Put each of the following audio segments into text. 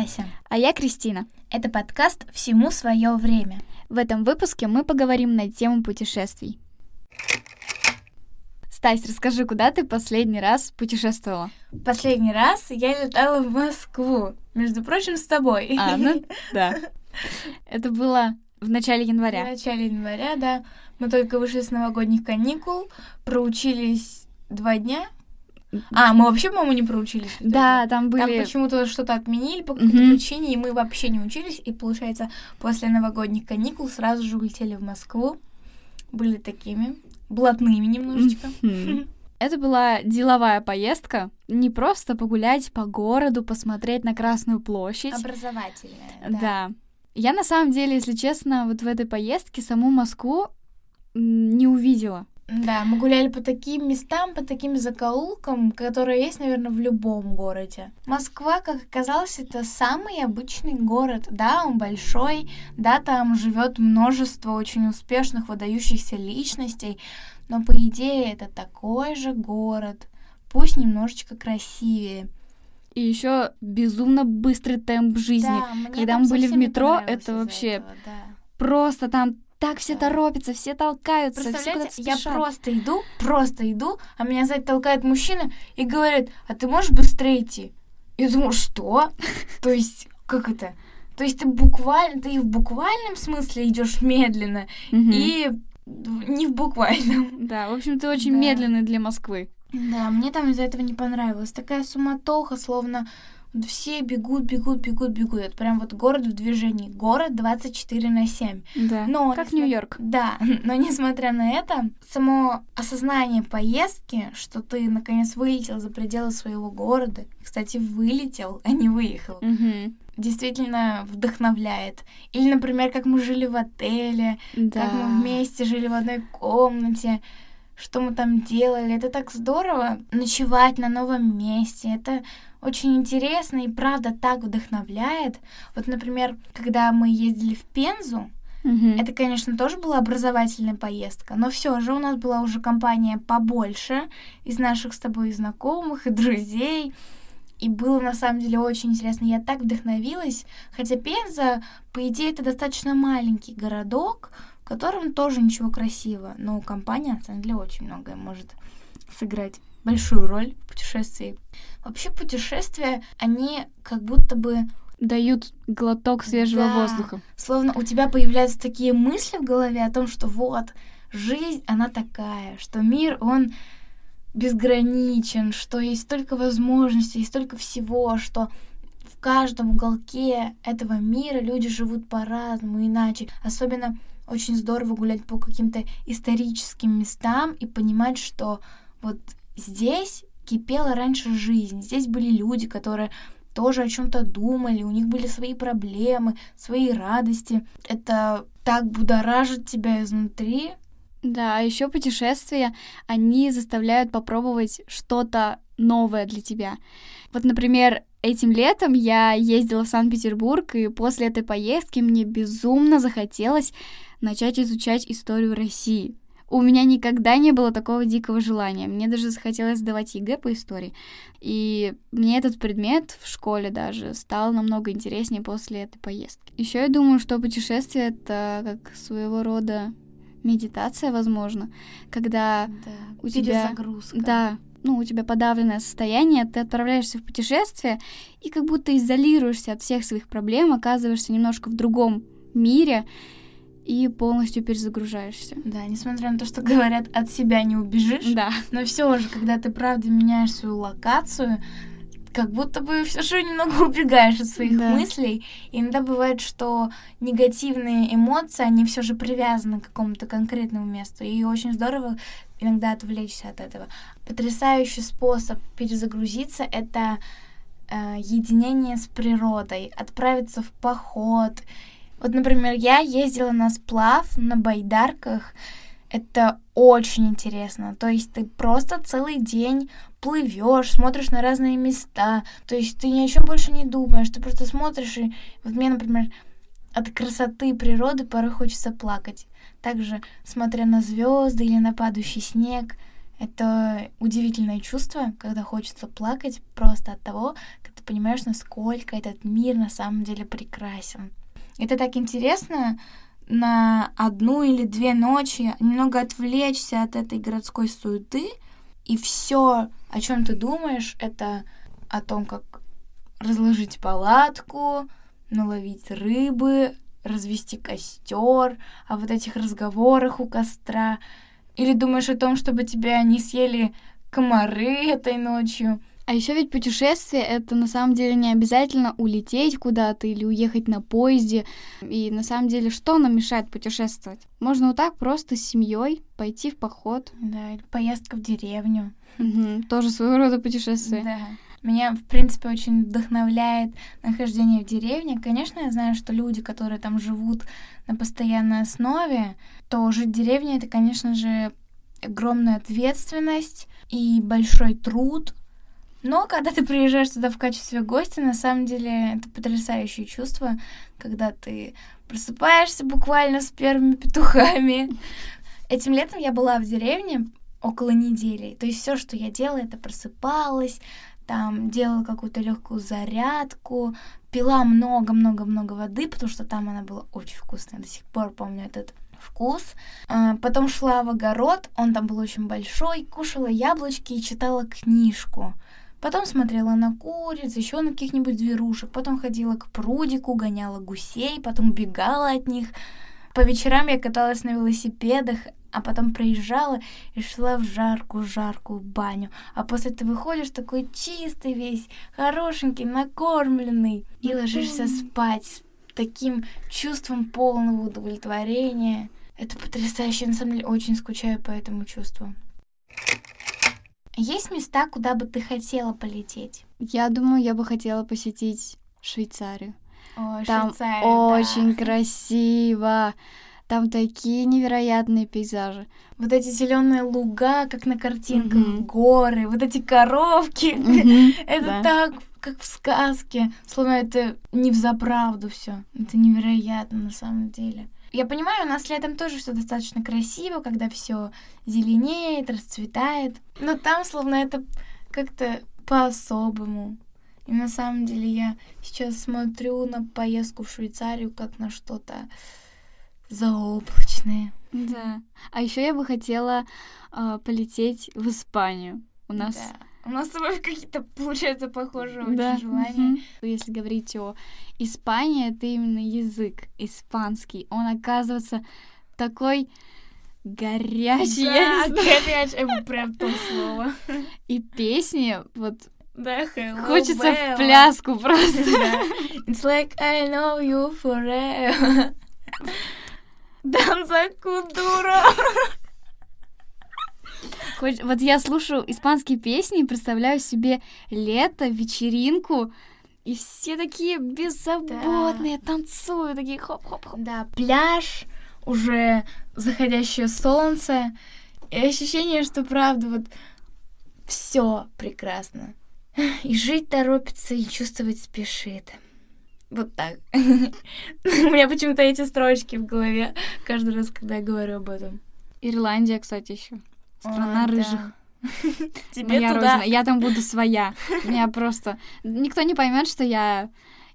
Стася. А я Кристина. Это подкаст «Всему свое время». В этом выпуске мы поговорим на тему путешествий. Стась, расскажи, куда ты последний раз путешествовала? Последний раз я летала в Москву, между прочим, с тобой. А, ну да. Это было в начале января. В начале января, да. Мы только вышли с новогодних каникул, проучились два дня. А, мы вообще, по-моему, не проучились. Да, там были... Там почему-то что-то отменили по какой-то mm-hmm. причине, и мы вообще не учились. И, получается, после новогодних каникул сразу же улетели в Москву. Были такими блатными немножечко. Это была деловая поездка, не просто погулять по городу, посмотреть на Красную площадь. Образовательная. Да. да. Я на самом деле, если честно, вот в этой поездке саму Москву не увидела. Да, мы гуляли по таким местам, по таким закоулкам, которые есть, наверное, в любом городе. Москва, как оказалось, это самый обычный город. Да, он большой, да, там живет множество очень успешных, выдающихся личностей, но по идее это такой же город, пусть немножечко красивее. И еще безумно быстрый темп жизни. Да, Когда мы были в метро, это вообще этого, да. просто там так все торопятся, все толкаются. Представляете, все я просто иду, просто иду, а меня сзади толкает мужчина и говорит, а ты можешь быстрее идти? Я думаю, что? То есть, как это? То есть ты буквально, ты и в буквальном смысле идешь медленно, и не в буквальном. Да, в общем, ты очень медленный для Москвы. Да, мне там из-за этого не понравилось. Такая суматоха, словно все бегут, бегут, бегут, бегут. Это прям вот город в движении. Город 24 на 7. Да, но, как Нью-Йорк. Да, но несмотря на это, само осознание поездки, что ты наконец вылетел за пределы своего города, кстати, вылетел, а не выехал, угу. действительно вдохновляет. Или, например, как мы жили в отеле, да. как мы вместе жили в одной комнате, что мы там делали. Это так здорово ночевать на новом месте. Это очень интересно и правда так вдохновляет. Вот, например, когда мы ездили в Пензу, Mm-hmm. Это, конечно, тоже была образовательная поездка, но все же у нас была уже компания побольше из наших с тобой знакомых и друзей. И было на самом деле очень интересно. Я так вдохновилась. Хотя Пенза, по идее, это достаточно маленький городок, в котором тоже ничего красивого. Но компания, на самом деле, очень многое может сыграть большую роль в путешествии. Вообще путешествия, они как будто бы дают глоток свежего да, воздуха. Словно у тебя появляются такие мысли в голове о том, что вот, жизнь, она такая, что мир, он безграничен, что есть столько возможностей, есть столько всего, что в каждом уголке этого мира люди живут по-разному, иначе. Особенно очень здорово гулять по каким-то историческим местам и понимать, что вот здесь кипела раньше жизнь. Здесь были люди, которые тоже о чем-то думали, у них были свои проблемы, свои радости. Это так будоражит тебя изнутри. Да, а еще путешествия, они заставляют попробовать что-то новое для тебя. Вот, например, этим летом я ездила в Санкт-Петербург, и после этой поездки мне безумно захотелось начать изучать историю России. У меня никогда не было такого дикого желания. Мне даже захотелось сдавать ЕГЭ по истории. И мне этот предмет в школе даже стал намного интереснее после этой поездки. Еще я думаю, что путешествие это как своего рода медитация, возможно, когда да, у тебя да, ну, у тебя подавленное состояние, ты отправляешься в путешествие и как будто изолируешься от всех своих проблем, оказываешься немножко в другом мире, и полностью перезагружаешься. Да, несмотря на то, что говорят, от себя не убежишь. Да. Но все же, когда ты правда меняешь свою локацию, как будто бы все же немного убегаешь от своих да. мыслей. И иногда бывает, что негативные эмоции, они все же привязаны к какому-то конкретному месту. И очень здорово иногда отвлечься от этого. Потрясающий способ перезагрузиться — это э, единение с природой, отправиться в поход вот, например, я ездила на сплав на байдарках. Это очень интересно. То есть ты просто целый день плывешь, смотришь на разные места. То есть ты ни о чем больше не думаешь. Ты просто смотришь и вот мне, например, от красоты природы порой хочется плакать. Также, смотря на звезды или на падающий снег, Это удивительное чувство, когда хочется плакать просто от того, когда ты понимаешь, насколько этот мир на самом деле прекрасен. Это так интересно на одну или две ночи немного отвлечься от этой городской суеты, и все, о чем ты думаешь, это о том, как разложить палатку, наловить рыбы, развести костер, о вот этих разговорах у костра. Или думаешь о том, чтобы тебя не съели комары этой ночью. А еще ведь путешествие это на самом деле не обязательно улететь куда-то или уехать на поезде. И на самом деле что нам мешает путешествовать? Можно вот так просто с семьей пойти в поход. Да, или поездка в деревню. Угу, тоже своего рода путешествие. Да. Меня, в принципе, очень вдохновляет нахождение в деревне. Конечно, я знаю, что люди, которые там живут на постоянной основе, то жить в деревне — это, конечно же, огромная ответственность и большой труд, но когда ты приезжаешь туда в качестве гостя, на самом деле это потрясающее чувство, когда ты просыпаешься буквально с первыми петухами. Этим летом я была в деревне около недели. То есть все, что я делала, это просыпалась, там делала какую-то легкую зарядку, пила много-много-много воды, потому что там она была очень вкусная. До сих пор помню этот вкус. А, потом шла в огород, он там был очень большой, кушала яблочки и читала книжку. Потом смотрела на куриц, еще на каких-нибудь зверушек. Потом ходила к прудику, гоняла гусей, потом бегала от них. По вечерам я каталась на велосипедах, а потом проезжала и шла в жаркую-жаркую баню. А после ты выходишь такой чистый весь, хорошенький, накормленный, и ложишься спать с таким чувством полного удовлетворения. Это потрясающе, на самом деле очень скучаю по этому чувству. Есть места, куда бы ты хотела полететь? Я думаю, я бы хотела посетить Швейцарию. О, Там Швейцария, очень да. красиво. Там такие невероятные пейзажи. Вот эти зеленые луга, как на картинках, Мгм. горы, вот эти коровки. Мгм, Это да. так, как в сказке. Словно это не в заправду все. Это невероятно на самом деле. Я понимаю, у нас летом тоже все достаточно красиво, когда все зеленеет, расцветает. Но там словно это как-то по-особому. И на самом деле я сейчас смотрю на поездку в Швейцарию как на что-то заоблачное. Да. А еще я бы хотела а, полететь в Испанию. У нас Да. У нас с тобой какие-то, получается, похожие Да, очень желания. Если говорить о Испании, это именно язык испанский. Он оказывается такой горячий, Да, горячий, это прям то слово. И песни, вот Да, hello, хочется Bella. в пляску просто. Да. It's like I know you forever. Данза Кудура. Вот я слушаю испанские песни и представляю себе лето, вечеринку, и все такие беззаботные, танцуют, такие хоп-хоп-хоп. Да, пляж, уже заходящее солнце. И ощущение, что правда вот все прекрасно. И жить торопится, и чувствовать спешит. Вот так. У меня почему-то эти строчки в голове каждый раз, когда я говорю об этом. Ирландия, кстати, еще. Страна да. рыжих. Тебе Моя туда... родина. Я там буду своя. Меня просто... Никто не поймет, что я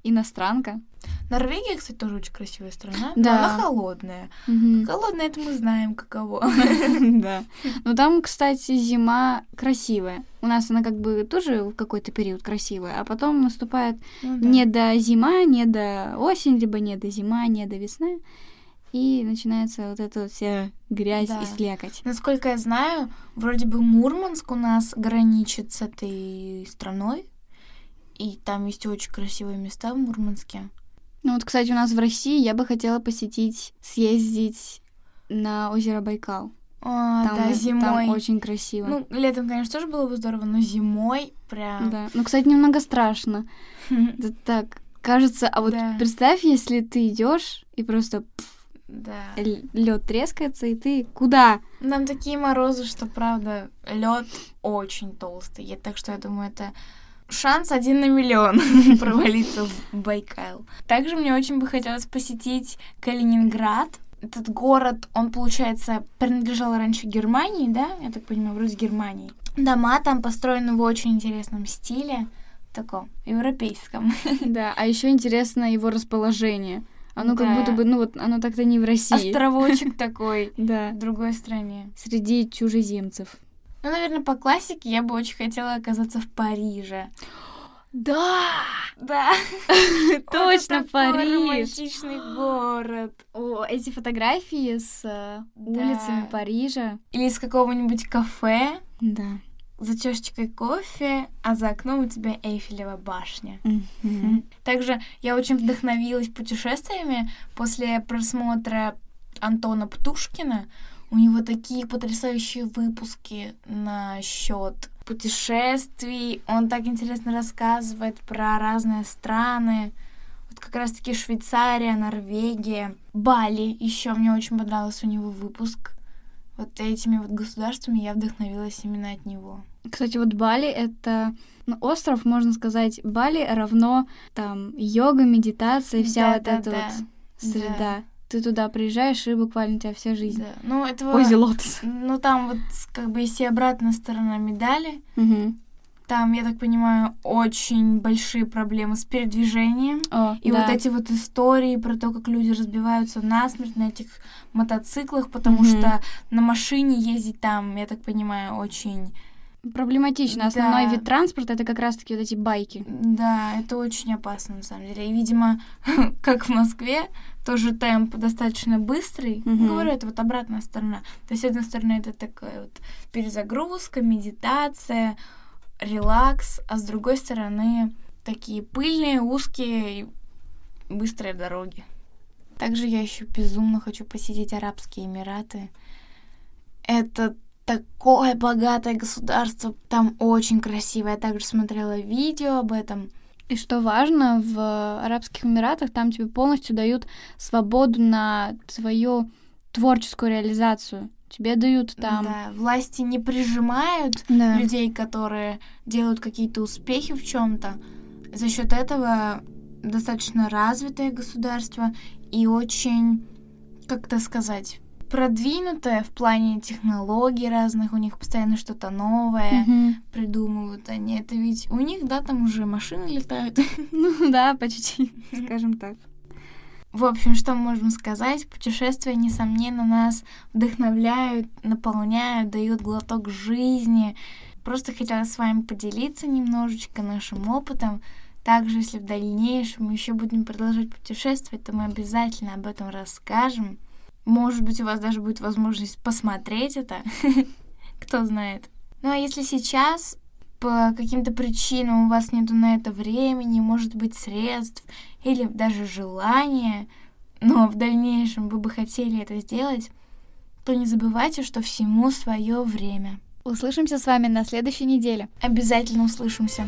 иностранка. Норвегия, кстати, тоже очень красивая страна. Да. Но она холодная. Мгм. Холодная, это мы знаем, каково. Да. Но там, кстати, зима красивая. У нас она как бы тоже в какой-то период красивая, а потом наступает Ну да. не до зима, не до осень, либо не до зима, не до весны. И начинается вот эта вся грязь Да. и слякоть. Насколько я знаю, вроде бы Мурманск у нас граничит с этой страной. И там есть очень красивые места в Мурманске. Ну вот, кстати, у нас в России я бы хотела посетить, съездить на озеро Байкал. А, Там, да, зимой. там очень красиво. Ну, летом, конечно, тоже было бы здорово, но зимой прям... Да. Ну, кстати, немного страшно. Это так кажется. А вот представь, если ты идешь и просто Да. лед трескается, и ты куда? Нам такие морозы, что, правда, лед очень толстый. Я- так что я думаю, это шанс один на миллион провалиться в Байкал. Также мне очень бы хотелось посетить Калининград. этот город, он, получается, принадлежал раньше Германии, да? Я так понимаю, вроде Германии. Дома там построены в очень интересном стиле, таком европейском. Да, а еще интересно его расположение. Оно Да. как будто бы, ну вот, оно так-то не в России. Островочек такой Да. в другой стране. Среди чужеземцев. Ну, наверное, по классике я бы очень хотела оказаться в Париже. Да! Да. Точно, Париж! романтичный город. О, эти фотографии с э, улицами Парижа. Или из какого-нибудь кафе Да. За чашечкой кофе, а за окном у тебя Эйфелева башня. Мгм. Также я очень вдохновилась путешествиями после просмотра Антона Птушкина. У него такие потрясающие выпуски насчет путешествий. Он так интересно рассказывает про разные страны. Вот как раз-таки Швейцария, Норвегия, Бали. Еще мне очень понравился у него выпуск. Вот этими вот государствами я вдохновилась именно от него. Кстати, вот Бали — это ну, остров, можно сказать, Бали равно там йога, медитация, вся вот эта Да-да-да. вот среда. Ты туда приезжаешь, и буквально у тебя вся жизнь. Да. Ну, этого... В позе лотос. Ну, там вот как бы и обратная сторона медали. Мгм. Там, я так понимаю, очень большие проблемы с передвижением. О, И да. вот эти вот истории про то, как люди разбиваются насмерть на этих мотоциклах, потому Мгм. что на машине ездить там, я так понимаю, очень... Проблематично. Основной Да. вид транспорта — это как раз-таки вот эти байки. Да, это очень опасно, на самом деле. И, видимо, как в Москве, тоже темп достаточно быстрый. Мгм. Говорю, это вот обратная сторона. То есть, с одной стороны, это такая вот перезагрузка, медитация, релакс, а с другой стороны, такие пыльные, узкие и быстрые дороги. Также я еще безумно хочу посетить Арабские Эмираты. Это такое богатое государство, там очень красиво. Я также смотрела видео об этом. И что важно, в Арабских Эмиратах там тебе полностью дают свободу на твою творческую реализацию. Тебе дают там... Да, власти не прижимают Да. людей, которые делают какие-то успехи в чем-то. За счет этого достаточно развитое государство и очень, как это сказать, продвинутое в плане технологий разных. У них постоянно что-то новое Мгм. придумывают они. Это ведь у них, да, там уже машины летают. Ну да, почти, скажем так. В общем, что можем сказать? Путешествия, несомненно, нас вдохновляют, наполняют, дают глоток жизни. Просто хотела с вами поделиться немножечко нашим опытом. Также, если в дальнейшем мы еще будем продолжать путешествовать, то мы обязательно об этом расскажем. Может быть, у вас даже будет возможность посмотреть это. Кто знает. Ну а если сейчас по каким-то причинам у вас нету на это времени, может быть, средств или даже желания, но в дальнейшем вы бы хотели это сделать, то не забывайте, что всему свое время. Услышимся с вами на следующей неделе. Обязательно услышимся.